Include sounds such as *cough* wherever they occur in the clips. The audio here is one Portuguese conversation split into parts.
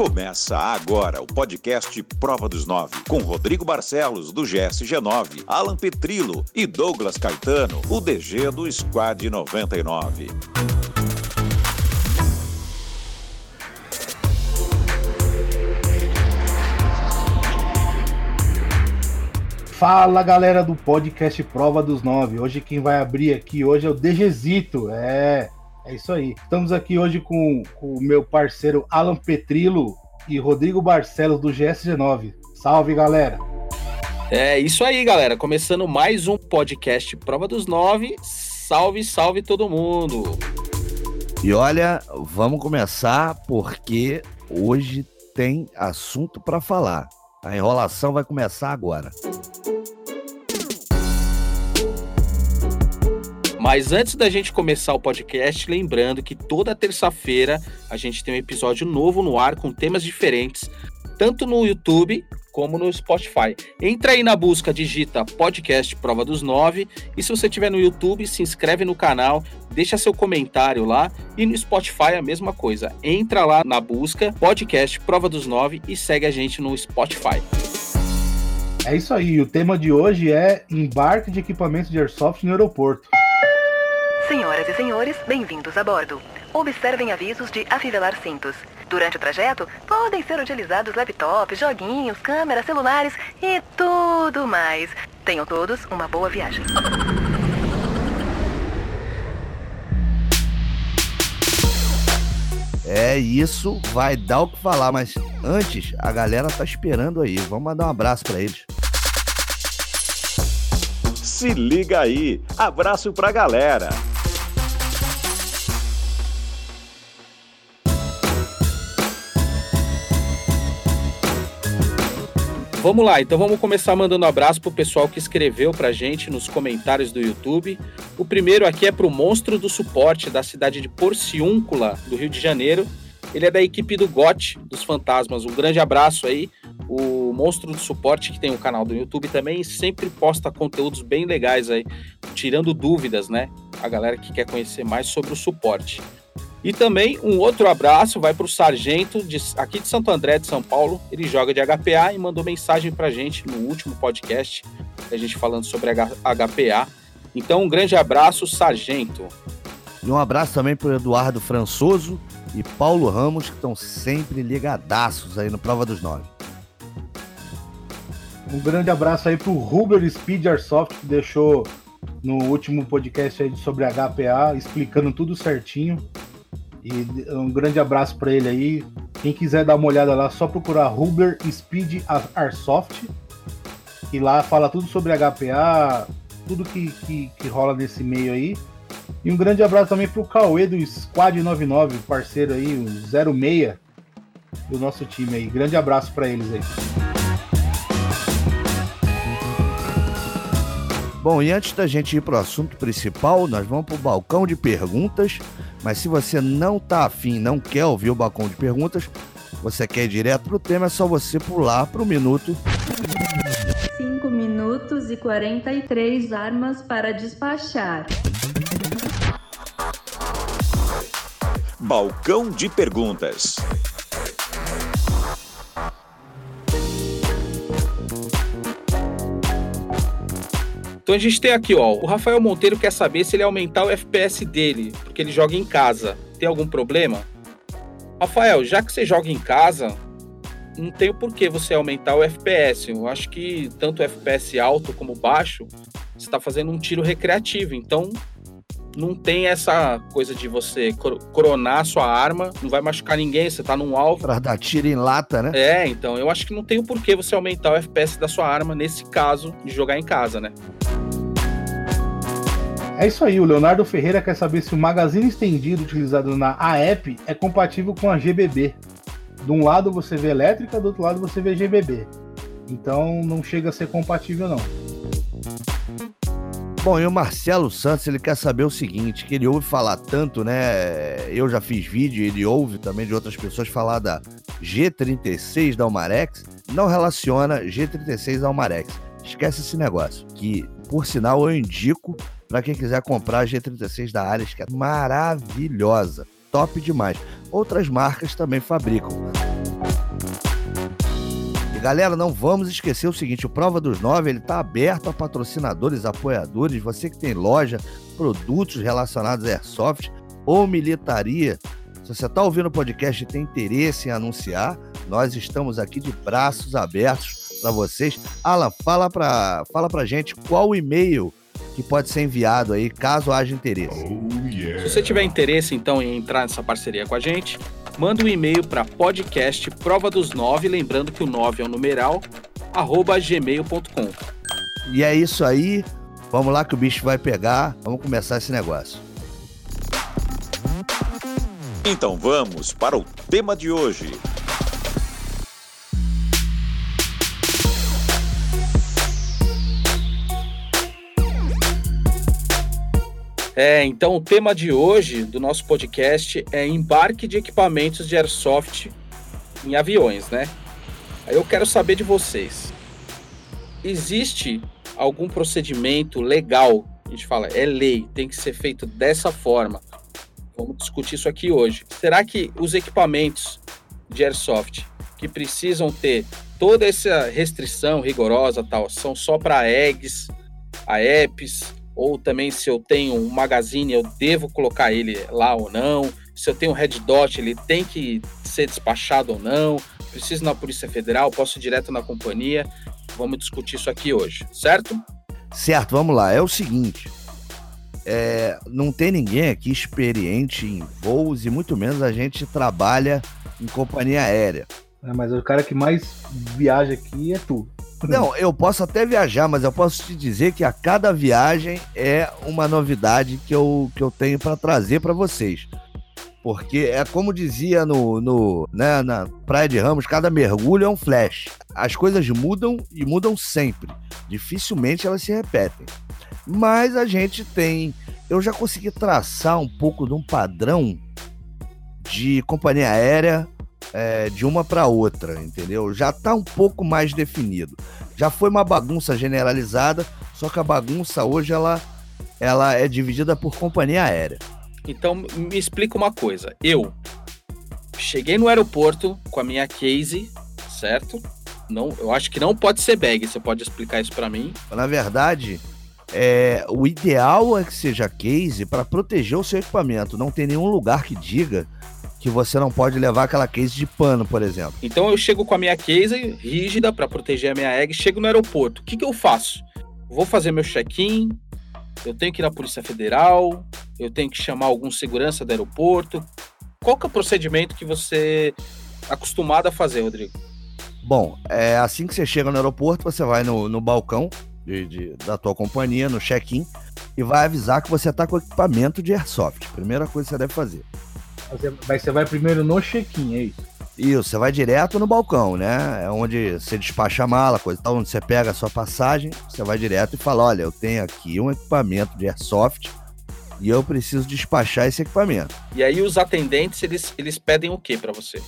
Começa agora o podcast Prova dos Nove, com Rodrigo Barcelos, do GSG9, Alan Petrilo e Douglas Caetano, o DG do Squad 99. Fala galera do podcast Prova dos Nove. Hoje quem vai abrir aqui hoje é o DGzito. É, é isso aí. Estamos aqui hoje com, com o meu parceiro Alan Petrilo e Rodrigo Barcelos do GSG9. Salve galera! É isso aí, galera. Começando mais um podcast Prova dos Nove. Salve, salve todo mundo! E olha, vamos começar porque hoje tem assunto para falar. A enrolação vai começar agora. Mas antes da gente começar o podcast, lembrando que toda terça-feira a gente tem um episódio novo no ar com temas diferentes, tanto no YouTube como no Spotify. Entra aí na busca, digita podcast Prova dos Nove e se você estiver no YouTube, se inscreve no canal, deixa seu comentário lá e no Spotify a mesma coisa. Entra lá na busca podcast Prova dos Nove e segue a gente no Spotify. É isso aí, o tema de hoje é embarque de equipamentos de airsoft no aeroporto. Senhoras e senhores, bem-vindos a bordo. Observem avisos de afivelar cintos. Durante o trajeto, podem ser utilizados laptops, joguinhos, câmeras, celulares e tudo mais. Tenham todos uma boa viagem. É isso, vai dar o que falar, mas antes a galera tá esperando aí. Vamos mandar um abraço para eles. Se liga aí, abraço pra galera. Vamos lá, então vamos começar mandando um abraço pro pessoal que escreveu pra gente nos comentários do YouTube. O primeiro aqui é pro Monstro do Suporte da cidade de Porciúncula, do Rio de Janeiro. Ele é da equipe do GOT, dos Fantasmas. Um grande abraço aí. O Monstro do Suporte, que tem um canal do YouTube também, sempre posta conteúdos bem legais aí, tirando dúvidas, né? A galera que quer conhecer mais sobre o suporte. E também um outro abraço vai para o Sargento, de, aqui de Santo André, de São Paulo. Ele joga de HPA e mandou mensagem para a gente no último podcast, a gente falando sobre HPA. Então, um grande abraço, Sargento. E um abraço também para o Eduardo Françoso e Paulo Ramos, que estão sempre ligadaços aí no Prova dos Nove. Um grande abraço aí para o Ruber Speed Airsoft, que deixou no último podcast aí sobre HPA, explicando tudo certinho. E um grande abraço para ele aí. Quem quiser dar uma olhada lá, só procurar Ruber Speed Airsoft. E lá fala tudo sobre HPA, tudo que, que, que rola nesse meio aí. E um grande abraço também pro Cauê do Squad 99, parceiro aí, o 06 do nosso time aí. Grande abraço para eles aí. Bom, e antes da gente ir para o assunto principal, nós vamos para o balcão de perguntas. Mas se você não tá afim, não quer ouvir o balcão de perguntas, você quer ir direto pro tema, é só você pular pro minuto. 5 minutos e 43 armas para despachar. Balcão de perguntas. Então a gente tem aqui, ó, o Rafael Monteiro quer saber se ele aumentar o FPS dele, porque ele joga em casa. Tem algum problema? Rafael, já que você joga em casa, não tem por que você aumentar o FPS. Eu acho que tanto o FPS alto como baixo, você está fazendo um tiro recreativo. Então não tem essa coisa de você coronar sua arma, não vai machucar ninguém, você tá num alvo. Pra dar tiro em lata, né? É, então eu acho que não tem o porquê você aumentar o FPS da sua arma nesse caso de jogar em casa, né? É isso aí, o Leonardo Ferreira quer saber se o magazine estendido utilizado na AEP é compatível com a GBB. De um lado você vê elétrica, do outro lado você vê GBB. Então não chega a ser compatível não. Bom, e o Marcelo Santos, ele quer saber o seguinte, que ele ouve falar tanto, né? Eu já fiz vídeo, ele ouve também de outras pessoas falar da G36 da Almarex, não relaciona G36 à Almarex. Esquece esse negócio, que por sinal eu indico para quem quiser comprar a G36 da Ares, que é maravilhosa, top demais. Outras marcas também fabricam. Galera, não vamos esquecer o seguinte: o Prova dos Nove ele está aberto a patrocinadores, apoiadores, você que tem loja, produtos relacionados a airsoft ou militaria. Se você está ouvindo o podcast e tem interesse em anunciar, nós estamos aqui de braços abertos para vocês. Alan, fala para fala pra gente qual o e-mail que pode ser enviado aí, caso haja interesse. Oh, yeah. Se você tiver interesse, então, em entrar nessa parceria com a gente, manda um e-mail para podcast prova dos nove, lembrando que o 9 é o numeral, arroba gmail.com. E é isso aí. Vamos lá que o bicho vai pegar. Vamos começar esse negócio. Então vamos para o tema de hoje. É, então o tema de hoje do nosso podcast é embarque de equipamentos de airsoft em aviões, né? Aí eu quero saber de vocês. Existe algum procedimento legal? A gente fala, é lei, tem que ser feito dessa forma. Vamos discutir isso aqui hoje. Será que os equipamentos de airsoft que precisam ter toda essa restrição rigorosa tal são só para eggs, AEPs, ou também se eu tenho um magazine, eu devo colocar ele lá ou não, se eu tenho um red dot, ele tem que ser despachado ou não, preciso na Polícia Federal, posso ir direto na companhia, vamos discutir isso aqui hoje, certo? Certo, vamos lá, é o seguinte, é, não tem ninguém aqui experiente em voos e muito menos a gente trabalha em companhia aérea. É, mas o cara que mais viaja aqui é tu. Não, eu posso até viajar, mas eu posso te dizer que a cada viagem é uma novidade que eu, que eu tenho para trazer para vocês. Porque é como dizia no, no, né, na Praia de Ramos, cada mergulho é um flash. As coisas mudam e mudam sempre. Dificilmente elas se repetem. Mas a gente tem. Eu já consegui traçar um pouco de um padrão de companhia aérea é, de uma para outra, entendeu? Já está um pouco mais definido. Já foi uma bagunça generalizada, só que a bagunça hoje ela, ela é dividida por companhia aérea. Então me explica uma coisa. Eu cheguei no aeroporto com a minha case, certo? Não, eu acho que não pode ser bag. Você pode explicar isso para mim? Na verdade, é, o ideal é que seja case para proteger o seu equipamento. Não tem nenhum lugar que diga que você não pode levar aquela case de pano, por exemplo. Então eu chego com a minha case rígida para proteger a minha egg, chego no aeroporto. O que, que eu faço? Vou fazer meu check-in, eu tenho que ir na Polícia Federal, eu tenho que chamar algum segurança do aeroporto. Qual que é o procedimento que você é acostumado a fazer, Rodrigo? Bom, é assim que você chega no aeroporto, você vai no, no balcão de, de, da tua companhia, no check-in, e vai avisar que você está com equipamento de airsoft. Primeira coisa que você deve fazer. Mas você vai primeiro no check-in, é isso? Isso, você vai direto no balcão, né? É onde você despacha a mala, coisa tal, onde você pega a sua passagem, você vai direto e fala: olha, eu tenho aqui um equipamento de airsoft e eu preciso despachar esse equipamento. E aí os atendentes, eles, eles pedem o que para você?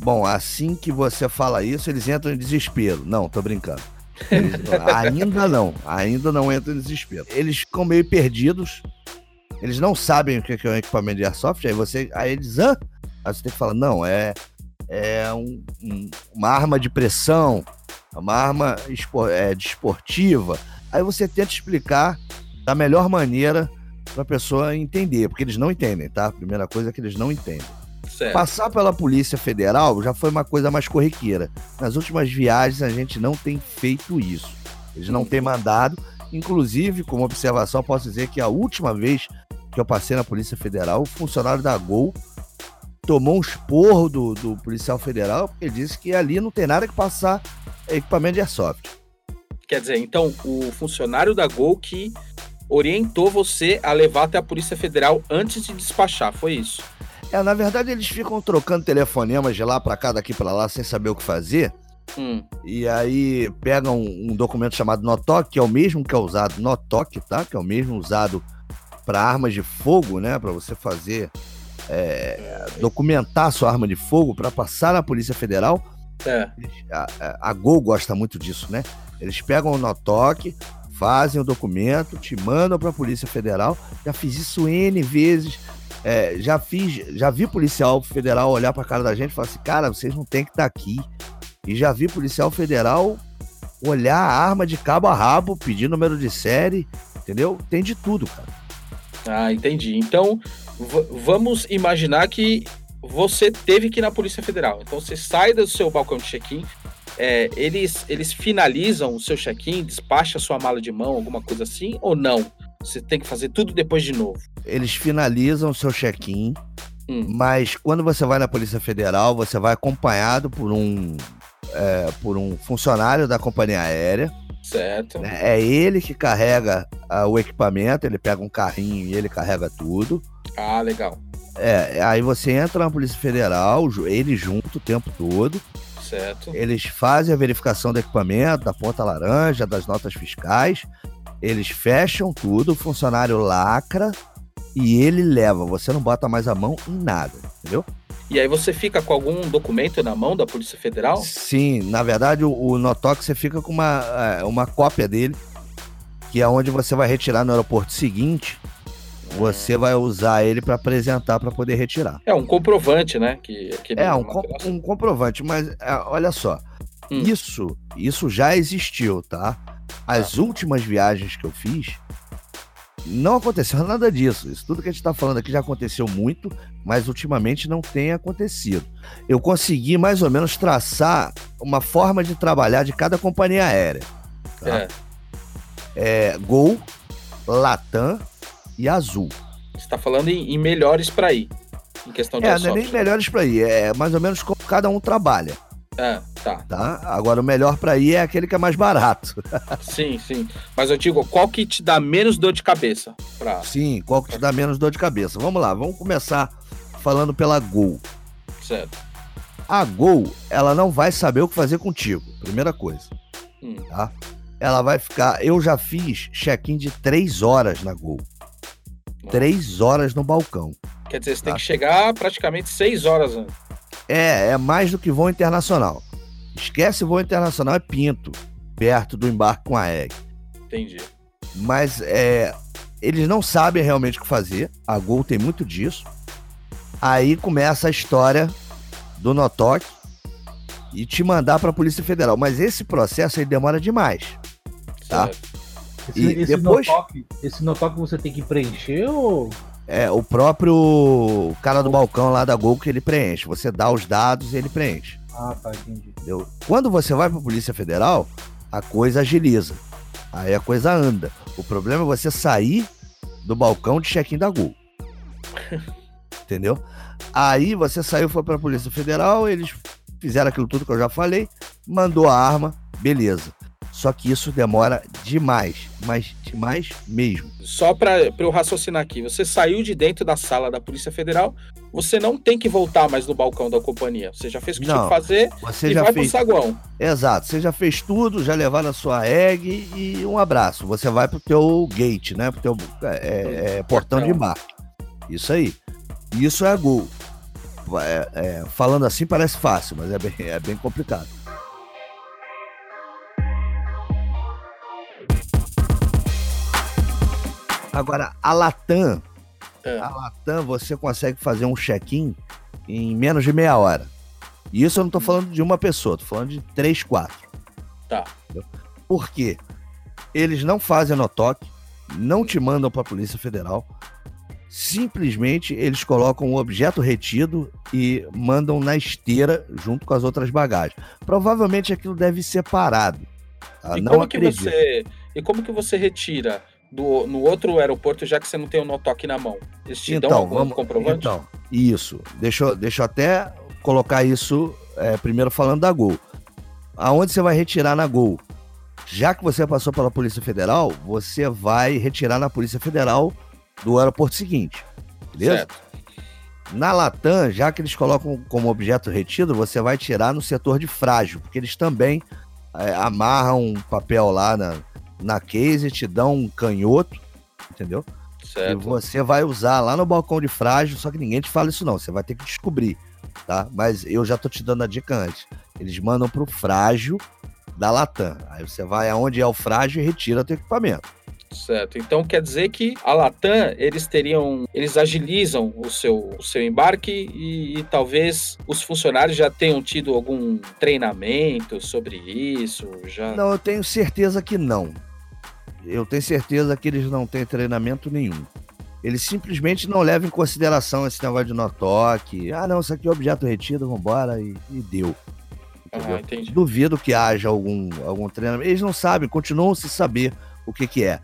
Bom, assim que você fala isso, eles entram em desespero. Não, tô brincando. Eles, *laughs* ainda não, ainda não entram em desespero. Eles ficam meio perdidos, eles não sabem o que é um equipamento de airsoft, aí você. Aí eles. Hã? Aí você tem que falar, não, é, é um, um, uma arma de pressão, uma arma espor, é, desportiva. Aí você tenta explicar da melhor maneira para a pessoa entender, porque eles não entendem, tá? A primeira coisa é que eles não entendem. Certo. Passar pela Polícia Federal já foi uma coisa mais corriqueira. Nas últimas viagens a gente não tem feito isso. Eles não têm mandado. Inclusive, como observação, posso dizer que a última vez que eu passei na Polícia Federal, o funcionário da Gol tomou um esporro do, do policial federal, porque disse que ali não tem nada que passar equipamento de airsoft. Quer dizer, então, o funcionário da Gol que orientou você a levar até a Polícia Federal antes de despachar, foi isso? É, na verdade, eles ficam trocando telefonemas de lá para cá, daqui para lá, sem saber o que fazer. Hum. E aí pegam um, um documento chamado NOTOC, que é o mesmo que é usado, NOTOC, tá? Que é o mesmo usado para armas de fogo, né? Para você fazer é, documentar sua arma de fogo para passar na Polícia Federal. É. A, a, Gol gosta muito disso, né? Eles pegam o notoque, fazem o documento, te mandam para a Polícia Federal. Já fiz isso N vezes. É, já fiz, já vi policial federal olhar para a cara da gente e falar assim: cara, vocês não tem que estar tá aqui. E já vi policial federal olhar a arma de cabo a rabo, pedir número de série, entendeu? Tem de tudo, cara. Ah, entendi. Então, vamos imaginar que você teve que ir na Polícia Federal. Então, você sai do seu balcão de check-in, é, eles, eles finalizam o seu check-in, despacha a sua mala de mão, alguma coisa assim, ou não? Você tem que fazer tudo depois de novo? Eles finalizam o seu check-in, hum. mas quando você vai na Polícia Federal, você vai acompanhado por um, é, por um funcionário da companhia aérea. Certo. É, é ele que carrega uh, o equipamento, ele pega um carrinho e ele carrega tudo. Ah, legal. É, aí você entra na Polícia Federal, ele junto o tempo todo. Certo. Eles fazem a verificação do equipamento, da ponta laranja, das notas fiscais. Eles fecham tudo, o funcionário lacra e ele leva. Você não bota mais a mão em nada, entendeu? E aí você fica com algum documento na mão da Polícia Federal? Sim, na verdade o, o Notox você fica com uma, é, uma cópia dele, que é onde você vai retirar no aeroporto seguinte. Você vai usar ele para apresentar para poder retirar. É um comprovante, né? Que, que é um, com, um comprovante, mas é, olha só, hum. isso isso já existiu, tá? As ah. últimas viagens que eu fiz, não aconteceu *laughs* nada disso. Isso tudo que a gente está falando aqui já aconteceu muito, mas ultimamente não tem acontecido. Eu consegui mais ou menos traçar uma forma de trabalhar de cada companhia aérea. Tá? É. é. Gol, Latam e Azul. Você está falando em, em melhores para ir, em questão de É, não é nem melhores para ir, é mais ou menos como cada um trabalha. É, tá. tá. Agora o melhor para ir é aquele que é mais barato. *laughs* sim, sim. Mas eu digo, qual que te dá menos dor de cabeça? Pra... Sim, qual que te dá menos dor de cabeça? Vamos lá, vamos começar falando pela Gol. Certo. A Gol, ela não vai saber o que fazer contigo, primeira coisa. Hum. Tá? Ela vai ficar. Eu já fiz check-in de três horas na Gol. Três horas no balcão. Quer dizer, você tá? tem que chegar praticamente seis horas antes. É, é mais do que voo internacional. Esquece voo internacional, é Pinto, perto do embarque com a EG. Entendi. Mas é, eles não sabem realmente o que fazer. A Gol tem muito disso. Aí começa a história do Notok e te mandar para a Polícia Federal. Mas esse processo aí demora demais. Tá? Esse, e esse depois... Notok, esse Notok você tem que preencher ou é o próprio cara do balcão lá da Gol que ele preenche. Você dá os dados e ele preenche. Ah, tá, entendi. Entendeu? Quando você vai para a Polícia Federal, a coisa agiliza. Aí a coisa anda. O problema é você sair do balcão de check-in da Gol. *laughs* Entendeu? Aí você saiu, foi para a Polícia Federal, eles fizeram aquilo tudo que eu já falei, mandou a arma, beleza. Só que isso demora demais, mas demais mesmo. Só para eu raciocinar aqui, você saiu de dentro da sala da Polícia Federal, você não tem que voltar mais no balcão da companhia. Você já fez o que não, tinha que fazer você e já vai fez... pro saguão. Exato, você já fez tudo, já levaram a sua egg e um abraço. Você vai pro teu gate, né? Pro teu é, é, portão de embarque. Isso aí. Isso é gol. É, é, falando assim parece fácil, mas é bem, é bem complicado. Agora, a Latam, é. a Latam, você consegue fazer um check-in em menos de meia hora. E isso eu não tô falando de uma pessoa, tô falando de três, quatro. Tá. Por quê? Eles não fazem no toque, não te mandam para a Polícia Federal. Simplesmente eles colocam o objeto retido e mandam na esteira junto com as outras bagagens. Provavelmente aquilo deve ser parado. Tá? E não como acredito. que você e como que você retira do, no outro aeroporto, já que você não tem o Notok na mão? Eles te então, dão algum vamos, comprovante? Então, isso. Deixa, eu, deixa eu até colocar isso é, primeiro falando da Gol. Aonde você vai retirar na Gol? Já que você passou pela Polícia Federal, você vai retirar na Polícia Federal do aeroporto seguinte. Beleza? Certo. Na Latam, já que eles colocam como objeto retido, você vai tirar no setor de frágil, porque eles também é, amarram um papel lá na, na case, te dão um canhoto, entendeu? Certo. E você vai usar lá no balcão de frágil, só que ninguém te fala isso não, você vai ter que descobrir, tá? Mas eu já tô te dando a dica antes. Eles mandam pro frágil da Latam. Aí você vai aonde é o frágil e retira teu equipamento. Certo. Então quer dizer que a Latam, eles teriam, eles agilizam o seu, o seu embarque e, e, talvez os funcionários já tenham tido algum treinamento sobre isso, já Não, eu tenho certeza que não. Eu tenho certeza que eles não têm treinamento nenhum. Eles simplesmente não levam em consideração esse negócio de no-toque. Ah, não, isso aqui é objeto retido, vambora, e, e deu. Ah. Duvido que haja algum, algum treinamento. Eles não sabem, continuam sem saber o que, que é.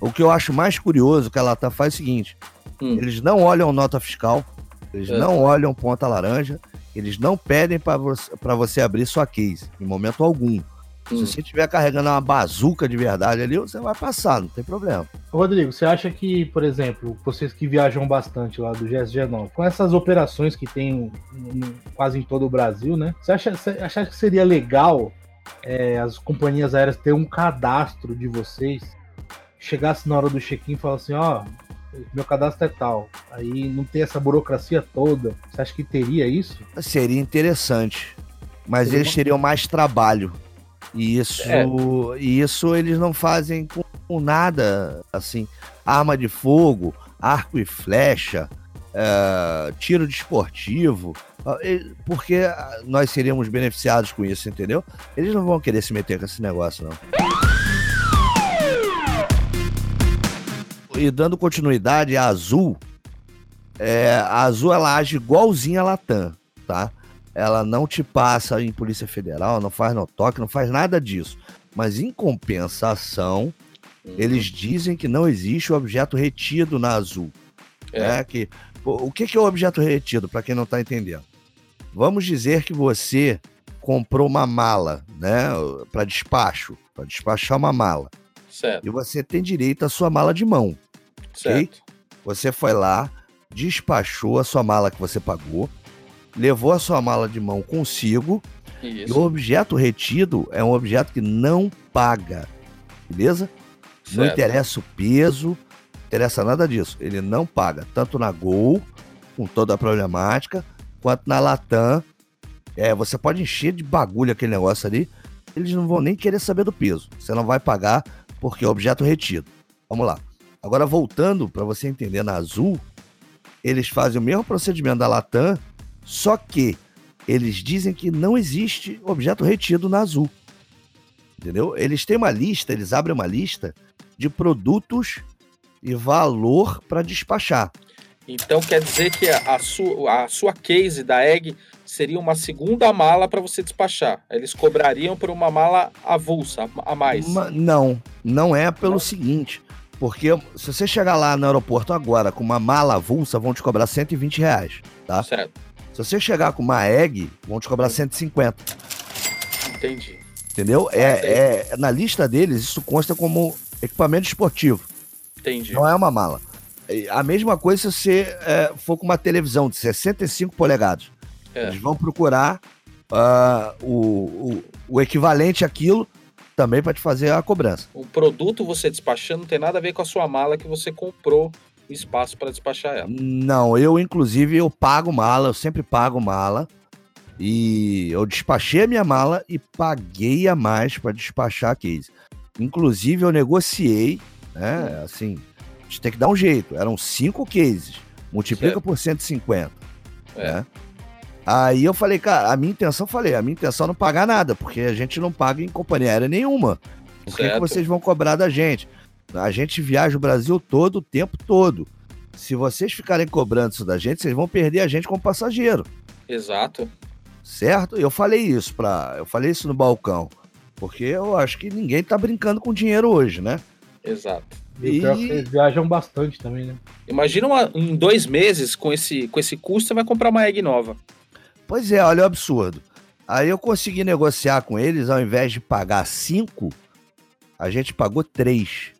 O que eu acho mais curioso que a Latam faz é o seguinte: hum. eles não olham nota fiscal, eles é. não olham ponta laranja, eles não pedem para você, você abrir sua case, em momento algum. Hum. Se você estiver carregando uma bazuca de verdade ali, você vai passar, não tem problema. Rodrigo, você acha que, por exemplo, vocês que viajam bastante lá do GSG9, com essas operações que tem quase em todo o Brasil, né? Você acha, você acha que seria legal é, as companhias aéreas ter um cadastro de vocês? Chegasse na hora do check-in e falasse assim, ó, oh, meu cadastro é tal. Aí não tem essa burocracia toda. Você acha que teria isso? Seria interessante. Mas seria eles teriam mais trabalho. E isso, é. e isso eles não fazem com, com, nada, assim, arma de fogo, arco e flecha, é, tiro desportivo, porque nós seríamos beneficiados com isso, entendeu? Eles não vão querer se meter com esse negócio, não. E dando continuidade, a Azul, é, a Azul ela age igualzinha a Latam, tá? Ela não te passa em Polícia Federal, não faz no toque, não faz nada disso. Mas em compensação, uhum. eles dizem que não existe o objeto retido na Azul. É. Né? Que, o que é o objeto retido, para quem não está entendendo? Vamos dizer que você comprou uma mala, né, para despacho, para despachar uma mala. Certo. E você tem direito à sua mala de mão. Certo. Okay? Você foi lá, despachou a sua mala que você pagou, levou a sua mala de mão consigo. Isso. E o objeto retido é um objeto que não paga. Beleza? Certo. Não interessa o peso, não interessa nada disso. Ele não paga, tanto na Gol, com toda a problemática, quanto na Latam. É, você pode encher de bagulho aquele negócio ali, eles não vão nem querer saber do peso. Você não vai pagar porque é objeto retido. Vamos lá. Agora voltando para você entender na Azul, eles fazem o mesmo procedimento da Latam, só que eles dizem que não existe objeto retido na Azul. Entendeu? Eles têm uma lista, eles abrem uma lista de produtos e valor para despachar. Então quer dizer que a sua, a sua case da Egg seria uma segunda mala para você despachar. Eles cobrariam por uma mala avulsa a mais. Não, não é pelo não. seguinte. Porque se você chegar lá no aeroporto agora com uma mala avulsa, vão te cobrar 120 reais, tá? Certo. Se você chegar com uma egg, vão te cobrar 150. Entendi. Entendeu? É, é, na lista deles, isso consta como equipamento esportivo. Entendi. Não é uma mala. A mesma coisa se você é, for com uma televisão de 65 polegadas. É. Eles vão procurar uh, o, o, o, equivalente àquilo também para te fazer a cobrança. O produto você despachando não tem nada a ver com a sua mala que você comprou espaço para despachar ela. Não, eu inclusive eu pago mala, eu sempre pago mala. E eu despachei a minha mala e paguei a mais para despachar a case. Inclusive eu negociei, né? Assim, a gente tem que dar um jeito. Eram cinco cases, multiplica certo. por 150. É. Né? Aí eu falei, cara, a minha intenção, falei, a minha intenção é não pagar nada, porque a gente não paga em companhia aérea nenhuma. Por que, que vocês vão cobrar da gente? A gente viaja o Brasil todo o tempo todo. Se vocês ficarem cobrando isso da gente, vocês vão perder a gente como passageiro. Exato. Certo? Eu falei isso para, eu falei isso no balcão, porque eu acho que ninguém tá brincando com dinheiro hoje, né? Exato. E, e... viajam bastante também, né? Imagina uma, em dois meses, com esse, com esse custo, você vai comprar uma egg nova. Pois é, olha o absurdo. Aí eu consegui negociar com eles, ao invés de pagar cinco, a gente pagou três.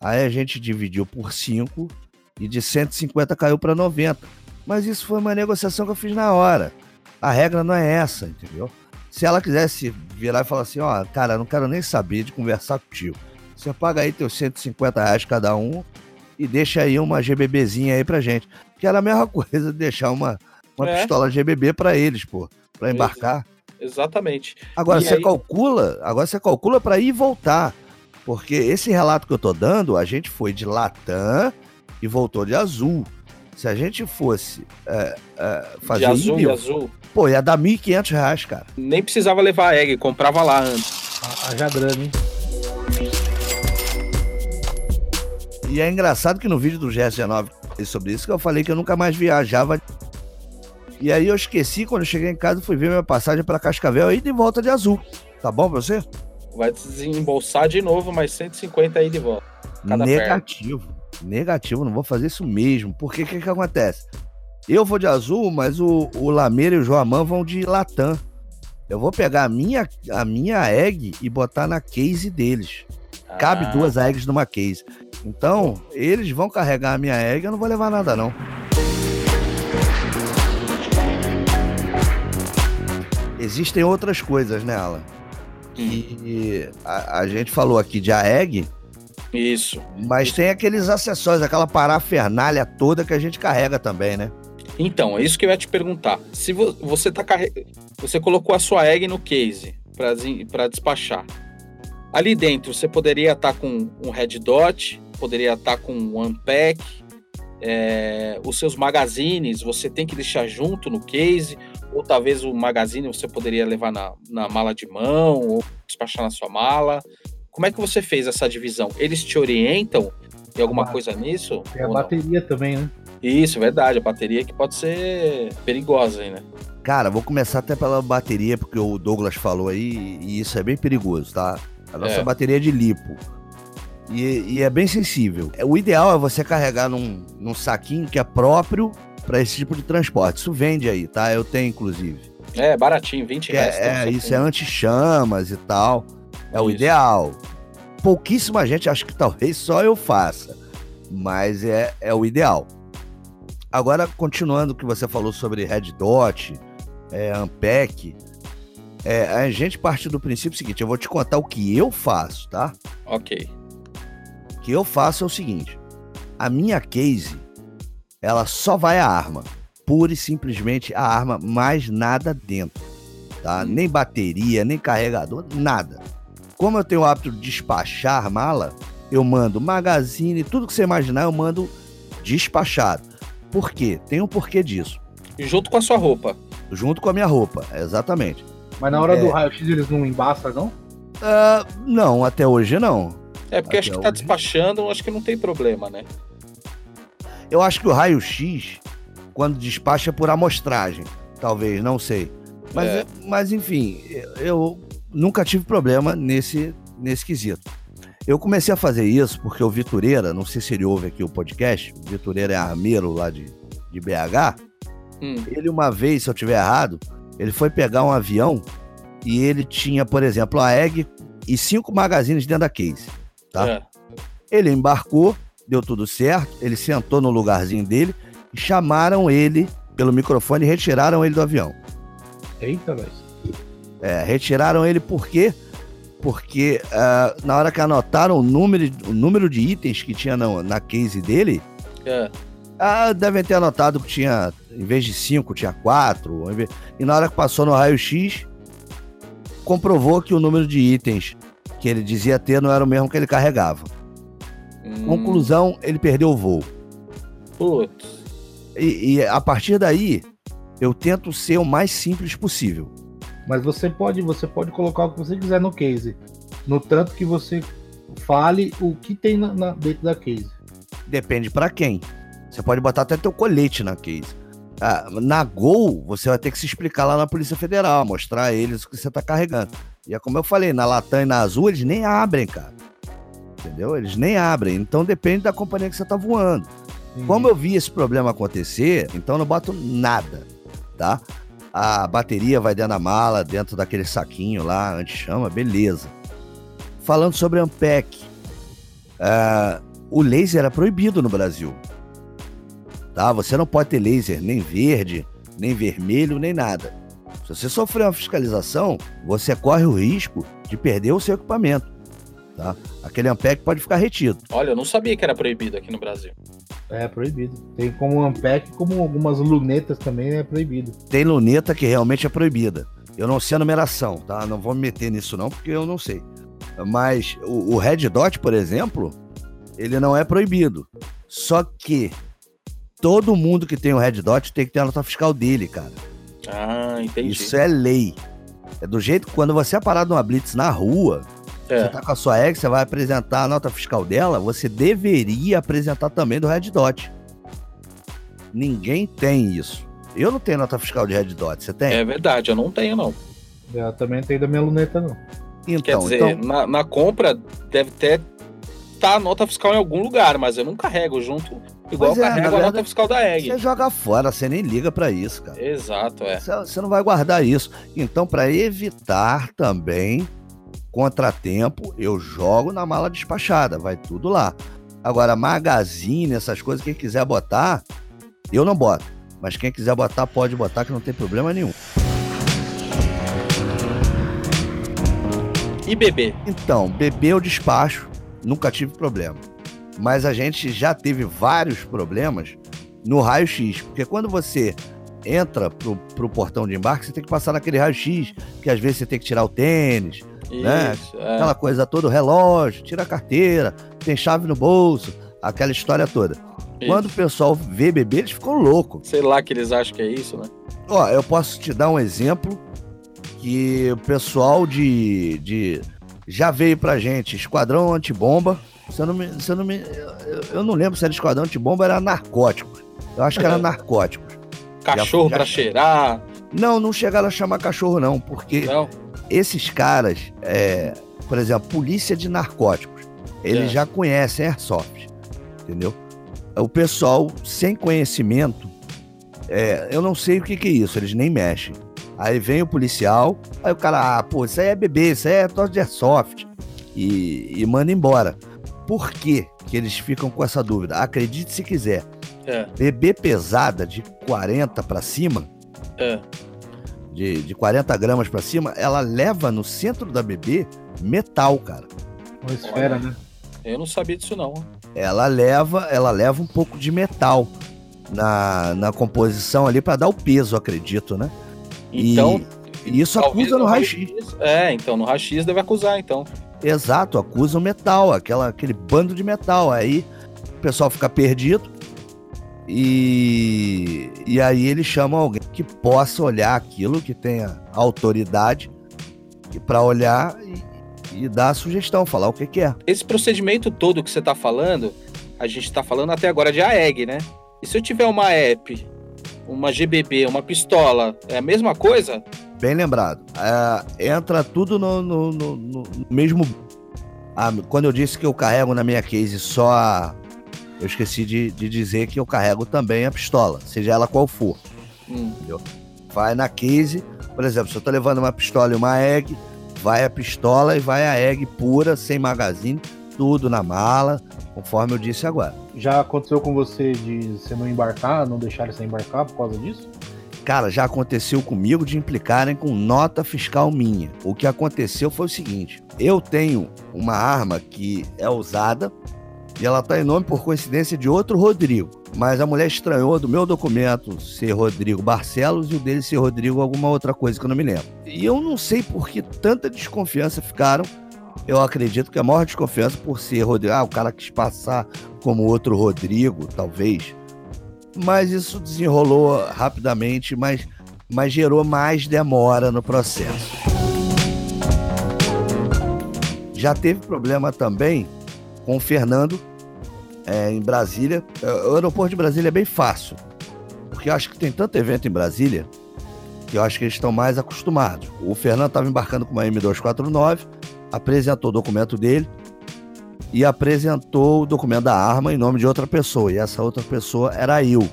Aí a gente dividiu por 5 e de 150 caiu para 90. Mas isso foi uma negociação que eu fiz na hora. A regra não é essa, entendeu? Se ela quisesse virar e falar assim, ó, oh, cara, não quero nem saber de conversar contigo. Você paga aí teus 150 reais cada um e deixa aí uma GBBzinha aí pra gente. Que era a mesma *laughs* coisa de deixar uma, uma é. pistola GBB para eles, pô, para embarcar. Exatamente. Agora e você aí... calcula, agora você calcula para ir e voltar. Porque esse relato que eu tô dando, a gente foi de Latam e voltou de azul. Se a gente fosse é, é, fazer de azul, e-mail, de azul. pô, ia dar 1.500 reais, cara. Nem precisava levar a egg, comprava lá antes. Haja grana, hein? E é engraçado que no vídeo do GS19 sobre isso que eu falei que eu nunca mais viajava. E aí eu esqueci, quando eu cheguei em casa, fui ver minha passagem para Cascavel aí de volta de azul. Tá bom pra você? Vai desembolsar de novo mais 150 aí de volta. Cada Negativo. Negativo, não vou fazer isso mesmo. Porque o que, que acontece? Eu vou de azul, mas o, o Lameira e o Joamã vão de Latam. Eu vou pegar a minha, a minha egg e botar na case deles. Cabe Ah. duas eggs numa case. Então, eles vão carregar a minha egg, eu não vou levar nada, não. Existem outras coisas, né, Alan? E a, a gente falou aqui de a egg, Isso. mas tem aqueles acessórios, aquela parafernália toda que a gente carrega também, né? Então, é isso que eu ia te perguntar. Se vo- você tá carre... você colocou a sua egg no case para despachar. Ali dentro você poderia estar com um red dot, poderia estar com um unpack. é, os seus magazines você tem que deixar junto no case, ou talvez o magazine você poderia levar na, na mala de mão, ou despachar na sua mala. Como é que você fez essa divisão? Eles te orientam? Tem alguma Ah, coisa nisso? Tem a ou não? bateria também, né? Isso, verdade. A bateria que pode ser perigosa aí, né? Cara, vou começar até pela bateria, porque o Douglas falou aí, e isso é bem perigoso, tá? A nossa É. bateria é de lipo. E, e é bem sensível. É, O ideal é você carregar num, num saquinho que é próprio para esse tipo de transporte. Isso vende aí, tá? Eu tenho, inclusive. É, baratinho, 20 Que reais. é, é, então, isso é anti-chamas e tal. É o Isso. ideal. Pouquíssima gente, acho que talvez só eu faça. Mas é, é o ideal. Agora, continuando o que você falou sobre Red Dot, é, Unpack, é, a gente parte do princípio seguinte: eu vou te contar o que eu faço, tá? Ok. O que eu faço é o seguinte: a minha case, ela só vai a arma. Pura e simplesmente a arma, mais nada dentro. Tá? Nem bateria, nem carregador, nada. Como eu tenho o hábito de despachar mala, eu mando magazine, tudo que você imaginar, eu mando despachado. Por quê? Tem um porquê disso. Junto com a sua roupa. Junto com a minha roupa, exatamente. Mas na hora É. do raio-x eles não embaçam, não? Ah, não, até hoje não. É porque acho Até que tá hoje. despachando, acho que não tem problema, né? Eu acho que o raio-x, quando despacha é por amostragem. Talvez, não sei. Mas, É. mas enfim, eu, eu nunca tive problema nesse, nesse quesito. Eu comecei a fazer isso porque o Vitureira, não sei se ele ouve aqui o podcast, o Vitureira é armeiro lá de, de BH. Hum, Ele, uma vez, se eu tiver errado, ele foi pegar um avião e ele tinha, por exemplo, a egg e cinco magazines dentro da case. Tá. é. Ele embarcou, deu tudo certo, ele sentou no lugarzinho dele e chamaram ele pelo microfone e retiraram ele do avião. Eita, velho. É, retiraram ele por quê? Porque ah, na hora que anotaram o número, o número de itens que tinha na, na case dele, é. ah, devem ter anotado que tinha, em vez de cinco, tinha quatro. E na hora que passou no raio-x, comprovou que o número de itens que ele dizia ter não era o mesmo que ele carregava. Hum, Conclusão, ele perdeu o voo. Putz. E, e a partir daí, eu tento ser o mais simples possível. Mas você pode, você pode colocar o que você quiser no case. No tanto que você fale o que tem na, na- dentro da case. Depende pra quem. Você pode botar até teu colete na case. Ah, na Gol, você vai ter que se explicar lá na Polícia Federal, mostrar a eles o que você tá carregando. E é como eu falei, na Latam e na Azul, eles nem abrem, cara. Entendeu? Eles nem abrem. Então depende da companhia que você tá voando. Como eu vi esse problema acontecer, então eu não boto nada, tá? A bateria vai dentro da mala, dentro daquele saquinho lá, anti-chama, beleza. Falando sobre Ampec, ah, o laser é proibido no Brasil, tá? Você não pode ter laser nem verde, nem vermelho, nem nada. Se você sofrer uma fiscalização, você corre o risco de perder o seu equipamento, tá? Aquele Ampec pode ficar retido. Olha, eu não sabia que era proibido aqui no Brasil. É proibido. Tem como Ampec, como algumas lunetas também é proibido. tem luneta que realmente é proibida. Eu não sei a numeração, tá? Não vou me meter nisso não, porque eu não sei. Mas o, o Red Dot, por exemplo, ele não é proibido. Só que todo mundo que tem o Red Dot tem que ter a nota fiscal dele, cara. Ah, entendi. Isso é lei. É do jeito que quando você é parado numa blitz na rua, É. você tá com a sua ex, você vai apresentar a nota fiscal dela, você deveria apresentar também do Red Dot. Ninguém tem isso. Eu não tenho nota fiscal de Red Dot, você tem? É verdade, eu não tenho, não. Eu também não tenho da minha luneta, não. Então, Quer dizer, então, na, na compra deve ter tá a nota fiscal em algum lugar, mas eu não carrego junto, igual Pois é, eu carrego na a nota verdade, fiscal da EG. você joga fora, você nem liga pra isso, cara. Exato, é. Você- Você não vai guardar isso. Então, para evitar também contratempo, eu jogo na mala despachada, vai tudo lá. Agora, magazine, essas coisas, quem quiser botar, eu não boto. Mas quem quiser botar, pode botar, que não tem problema nenhum. E bebê? Então, beber eu despacho, nunca tive problema. Mas a gente já teve vários problemas no raio-x. Porque quando você entra pro, pro portão de embarque, você tem que passar naquele raio-x, que às vezes você tem que tirar o tênis, Né? Isso, é. aquela coisa toda, o relógio, tira a carteira, tem chave no bolso, aquela história toda. Isso. Quando o pessoal vê bebê, eles ficam loucos. Sei lá que eles acham que é isso, né? Ó, eu posso te dar um exemplo que o pessoal de, de já veio pra gente, Esquadrão Antibomba. Se eu não me, se eu não me, eu, eu não lembro se era Esquadrão Antibomba, era narcóticos. Eu acho que era *laughs* narcóticos. Cachorro já- pra cheirar. Não, não chegaram a chamar cachorro não, porque Não. Esses caras, é, por exemplo, polícia de narcóticos, eles É. já conhecem Airsoft, entendeu? O pessoal sem conhecimento, é, eu não sei o que, que é isso, eles nem mexem. Aí vem o policial, aí o cara, ah, pô, isso aí é bebê, isso aí é troço de Airsoft, e, e manda embora. Por que, que eles ficam com essa dúvida? Acredite se quiser, É, bebê pesada de 40 para cima, é. De, de 40 gramas pra cima, ela leva no centro da bebê metal, cara. Uma esfera, né? Eu não sabia disso, não. Ela leva, ela leva um pouco de metal na, na composição ali pra dar o peso, acredito, né? E- Então. E isso talvez acusa no raio-x. É, então, no raio-x deve acusar, então. Exato, acusa o metal, aquela, aquele bando de metal. Aí o pessoal fica perdido e, e aí eles chamam alguém que possa olhar aquilo, que tenha autoridade para olhar e, e dar a sugestão, falar o que, que é. Esse procedimento todo que você tá falando, a gente tá falando até agora de AEG, né? E se eu tiver uma EP, uma GBB, uma pistola, é a mesma coisa? Bem lembrado. É, entra tudo no, no- no- no mesmo. Ah, quando eu disse que eu carrego na minha case só a. Eu esqueci de, de dizer que eu carrego também a pistola, seja ela qual for. Hum, Vai na case, por exemplo, se eu tô levando uma pistola e uma egg, vai a pistola e vai a egg pura, sem magazine, tudo na mala, conforme eu disse agora. Já aconteceu com você de você não embarcar, não deixar você embarcar por causa disso? Cara, já aconteceu comigo de implicarem com nota fiscal minha. O que aconteceu foi o seguinte: eu tenho uma arma que é usada e ela tá em nome por coincidência de outro Rodrigo. Mas a mulher estranhou do meu documento ser Rodrigo Barcelos e o dele ser Rodrigo alguma outra coisa que eu não me lembro. E eu não sei por que tanta desconfiança ficaram. Eu acredito que a maior desconfiança por ser Rodrigo. Ah, o cara quis passar como outro Rodrigo, talvez mas isso desenrolou rapidamente, mas, mas gerou mais demora no processo. Já teve problema também com o Fernando é, em Brasília. É, O aeroporto de Brasília é bem fácil, porque eu acho que tem tanto evento em Brasília que eu acho que eles estão mais acostumados. O Fernando estava embarcando com uma M249, apresentou o documento dele, e apresentou o documento da arma em nome de outra pessoa. E essa outra pessoa era eu.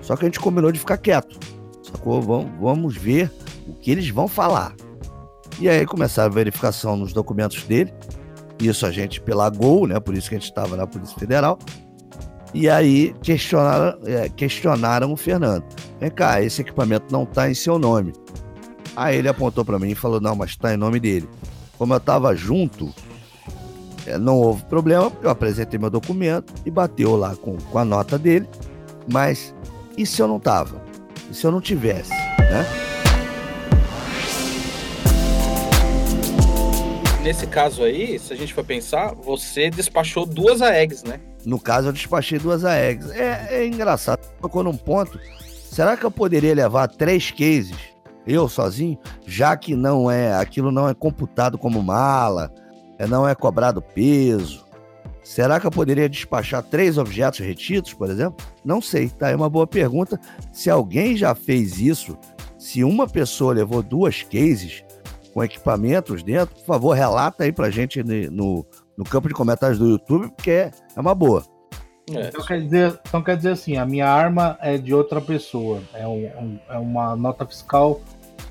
Só que a gente combinou de ficar quieto. Sacou? Vamos, vamos ver o que eles vão falar. E aí começaram a verificação nos documentos dele. Isso a gente pela Gol, né? Por isso que a gente estava na Polícia Federal. E aí questionaram, é, questionaram o Fernando. Vem cá, esse equipamento não está em seu nome. Aí ele apontou para mim e falou: não, mas está em nome dele. Como eu estava junto, é, não houve problema, eu apresentei meu documento e bateu lá com, com a nota dele. Mas e se eu não tava? E se eu não tivesse, né? Nesse caso aí, se a gente for pensar, você despachou duas AEGs, né? No caso, eu despachei duas AEGs. É, é engraçado. Tocou num ponto. Será que eu poderia levar três cases, eu sozinho, já que não é, aquilo não é computado como mala, é, não é cobrado peso? Será que eu poderia despachar três objetos retidos, por exemplo? Não sei, tá? É uma boa pergunta. Se alguém já fez isso, se uma pessoa levou duas cases com equipamentos dentro, por favor, relata aí pra gente no, no campo de comentários do YouTube, porque é uma boa. É. Então, quer dizer, então quer dizer assim, a minha arma é de outra pessoa, é, um, um, é uma nota fiscal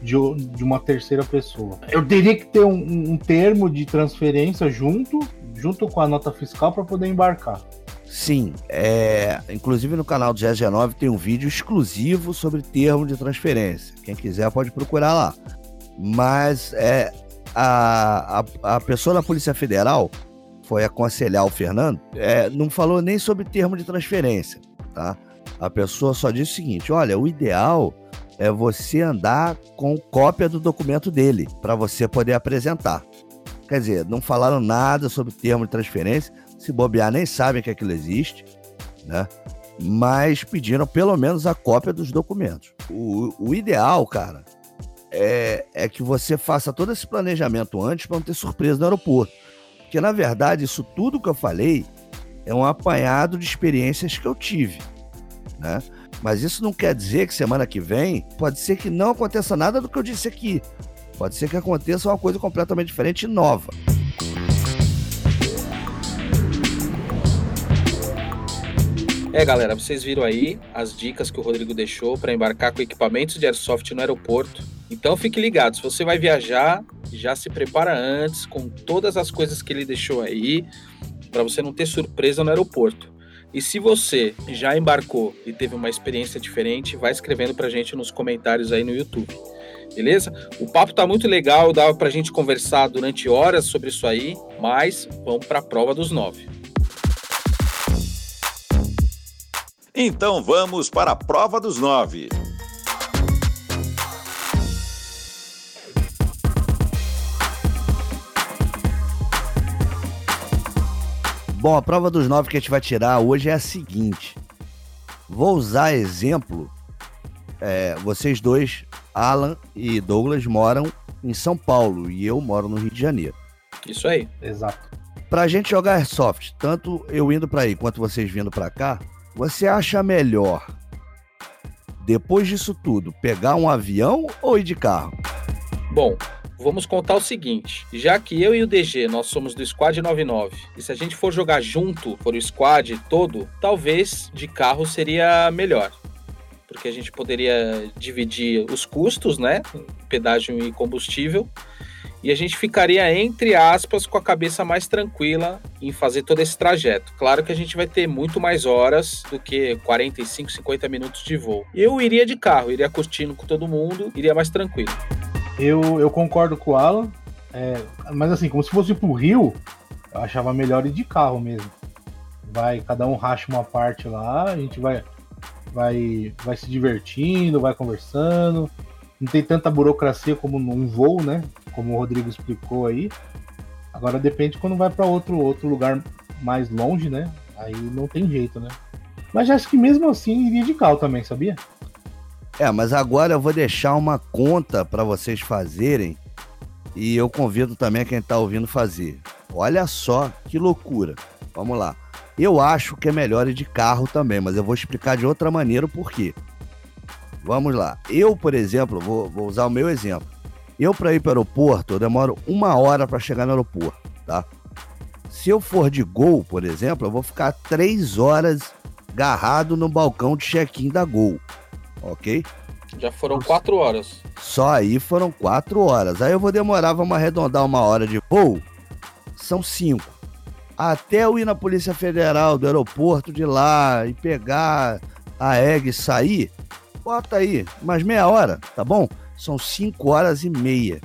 de, de, uma terceira pessoa. Eu teria que ter um, um termo de transferência junto, junto com a nota fiscal para poder embarcar. Sim, é, inclusive no canal do GG9 tem um vídeo exclusivo sobre termo de transferência. Quem quiser pode procurar lá. Mas é, a, a, a pessoa da Polícia Federal foi aconselhar o Fernando, é, não falou nem sobre termo de transferência, tá? A pessoa só disse o seguinte: olha, o ideal é você andar com cópia do documento dele para você poder apresentar. Quer dizer, não falaram nada sobre termo de transferência, se bobear nem sabem que aquilo existe, né? Mas pediram pelo menos a cópia dos documentos. O, o ideal, cara, é, é que você faça todo esse planejamento antes para não ter surpresa no aeroporto. Porque, na verdade, isso tudo que eu falei é um apanhado de experiências que eu tive, né? Mas isso não quer dizer que semana que vem pode ser que não aconteça nada do que eu disse aqui. Pode ser que aconteça uma coisa completamente diferente e nova. É, galera, vocês viram aí as dicas que o Rodrigo deixou para embarcar com equipamentos de airsoft no aeroporto. Então fique ligado, se você vai viajar, já se prepara antes com todas as coisas que ele deixou aí, para você não ter surpresa no aeroporto. E se você já embarcou e teve uma experiência diferente, vai escrevendo pra gente nos comentários aí no YouTube. Beleza? O papo tá muito legal, dá pra gente conversar durante horas sobre isso aí, mas vamos para a prova dos nove. Então vamos para a prova dos nove. Bom, a prova dos nove que a gente vai tirar hoje é a seguinte. Vou usar exemplo. É, vocês dois, Alan e Douglas, moram em São Paulo e eu moro no Rio de Janeiro. Isso aí. Exato. Pra gente jogar Airsoft, tanto eu indo para aí quanto vocês vindo para cá, você acha melhor, depois disso tudo, pegar um avião ou ir de carro? Bom, vamos contar o seguinte: já que eu e o DG nós somos do Squad 99, e se a gente for jogar junto por o squad todo, talvez de carro seria melhor. Porque a gente poderia dividir os custos, né? Pedágio e combustível. E a gente ficaria, entre aspas, com a cabeça mais tranquila em fazer todo esse trajeto. Claro que a gente vai ter muito mais horas do que 45, 50 minutos de voo. Eu iria de carro, iria curtindo com todo mundo, iria mais tranquilo. Eu, eu concordo com o Alan, é, mas assim, como se fosse pro Rio, eu achava melhor ir de carro mesmo. Vai, cada um racha uma parte lá, a gente vai, vai, vai se divertindo, vai conversando. Não tem tanta burocracia como num voo, né? Como o Rodrigo explicou aí. Agora depende quando vai para outro, outro lugar mais longe, né? Aí não tem jeito, né? Mas acho que mesmo assim iria de carro também, sabia? É, mas agora eu vou deixar uma conta para vocês fazerem e eu convido também quem está ouvindo fazer. Olha só que loucura. Vamos lá. Eu acho que é melhor ir de carro também, mas eu vou explicar de outra maneira o porquê. Vamos lá. Eu, por exemplo, vou, vou usar o meu exemplo. Eu, para ir para o aeroporto, eu demoro uma hora para chegar no aeroporto, tá? Se eu for de Gol, por exemplo, eu vou ficar três horas garrado no balcão de check-in da Gol ok? Já foram quatro horas. Só aí foram quatro horas. Aí eu vou demorar, vamos arredondar uma hora de voo. São cinco. Até eu ir na Polícia Federal do aeroporto de lá e pegar a EG e sair, bota aí, mais meia hora, tá bom? São cinco horas e meia.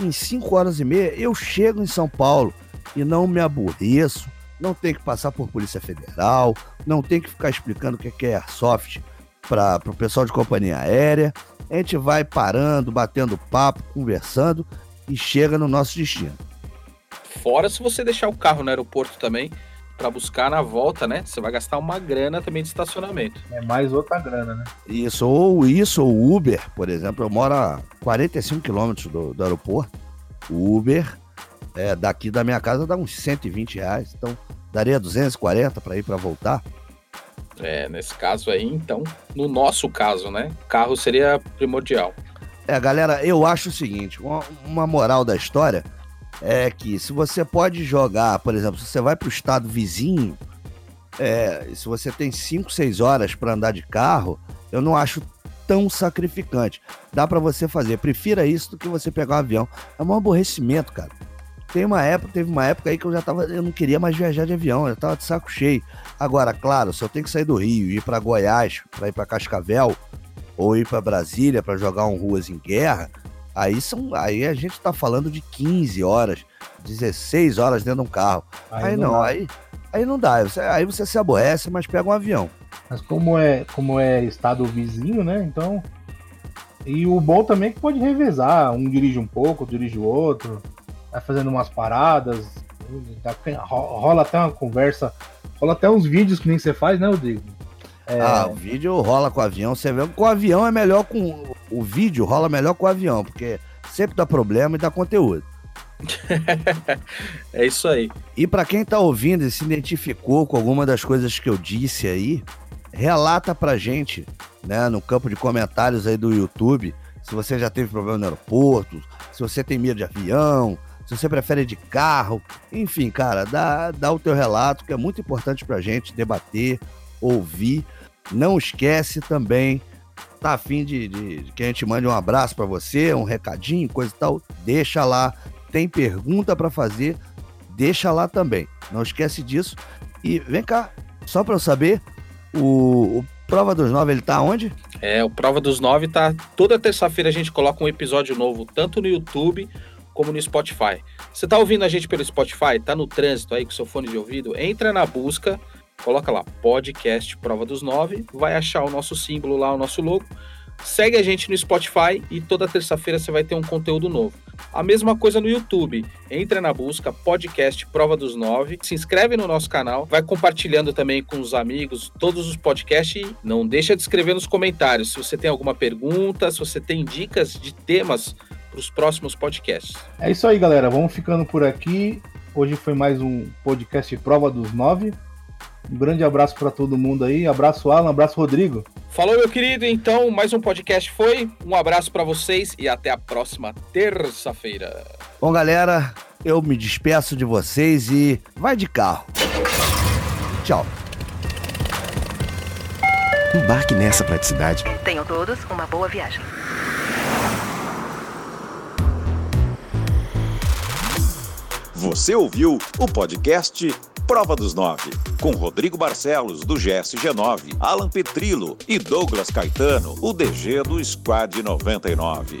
Em cinco horas e meia eu chego em São Paulo e não me aborreço, não tenho que passar por Polícia Federal, não tenho que ficar explicando o que é Airsoft para o pessoal de companhia aérea. A gente vai parando, batendo papo, conversando e chega no nosso destino. Fora se você deixar o carro no aeroporto também para buscar na volta, né? Você vai gastar uma grana também de estacionamento. É mais outra grana, né? Isso, ou isso, ou Uber, por exemplo. Eu moro a 45 quilômetros do, do aeroporto. O Uber, é, daqui da minha casa dá uns 120 reais. Então, daria 240 para ir para voltar. É, nesse caso aí, então, no nosso caso, né? Carro seria primordial. É, galera, eu acho o seguinte: uma, uma moral da história é que se você pode jogar, por exemplo, se você vai para o estado vizinho, é, se você tem 5, 6 horas para andar de carro, eu não acho tão sacrificante. Dá para você fazer. Prefira isso do que você pegar um avião. É um aborrecimento, cara. Tem uma época, teve uma época aí que eu já tava, eu não queria mais viajar de avião, eu tava de saco cheio. Agora, claro, se eu tenho que sair do Rio e ir para Goiás, para ir para Cascavel, ou ir para Brasília para jogar um Ruas em Guerra, Aí, são, aí a gente tá falando de 15 horas, 16 horas dentro de um carro. Aí, aí não, não aí, aí não dá. Aí você se aborrece, mas pega um avião. Mas como é, como é estado vizinho, né? Então. E o bom também é que pode revezar. Um dirige um pouco, outro dirige o outro. Vai fazendo umas paradas. Rola até uma conversa. Rola até uns vídeos que nem você faz, né, Rodrigo? É... Ah, o vídeo rola com o avião. Você vê com o avião é melhor com. O vídeo rola melhor com o avião, porque sempre dá problema e dá conteúdo. *laughs* é isso aí. E para quem tá ouvindo e se identificou com alguma das coisas que eu disse aí, relata pra gente, né, no campo de comentários aí do YouTube, se você já teve problema no aeroporto, se você tem medo de avião, se você prefere de carro, enfim, cara, dá, dá o teu relato, que é muito importante pra gente debater, ouvir não esquece também, tá afim de, de, de que a gente mande um abraço para você, um recadinho, coisa e tal, deixa lá. Tem pergunta para fazer, deixa lá também. Não esquece disso. E vem cá, só para eu saber, o, o Prova dos Nove, ele tá onde? É, o Prova dos Nove tá. Toda terça-feira a gente coloca um episódio novo, tanto no YouTube como no Spotify. Você tá ouvindo a gente pelo Spotify? Tá no trânsito aí com seu fone de ouvido? Entra na busca Coloca lá, podcast Prova dos Nove, vai achar o nosso símbolo lá, o nosso logo. Segue a gente no Spotify e toda terça-feira você vai ter um conteúdo novo. A mesma coisa no YouTube. Entra na busca podcast Prova dos Nove, se inscreve no nosso canal, vai compartilhando também com os amigos todos os podcasts e não deixa de escrever nos comentários se você tem alguma pergunta, se você tem dicas de temas para os próximos podcasts. É isso aí, galera. Vamos ficando por aqui. Hoje foi mais um podcast Prova dos Nove. Um grande abraço para todo mundo aí. Abraço, Alan. Abraço, Rodrigo. Falou, meu querido. Então, mais um podcast foi. Um abraço para vocês e até a próxima terça-feira. Bom, galera, eu me despeço de vocês e vai de carro. Tchau. Embarque nessa praticidade. Tenham todos uma boa viagem. Você ouviu o podcast Prova dos Nove, com Rodrigo Barcelos, do GSG9, Alan Petrilo e Douglas Caetano, o DG do Squad 99.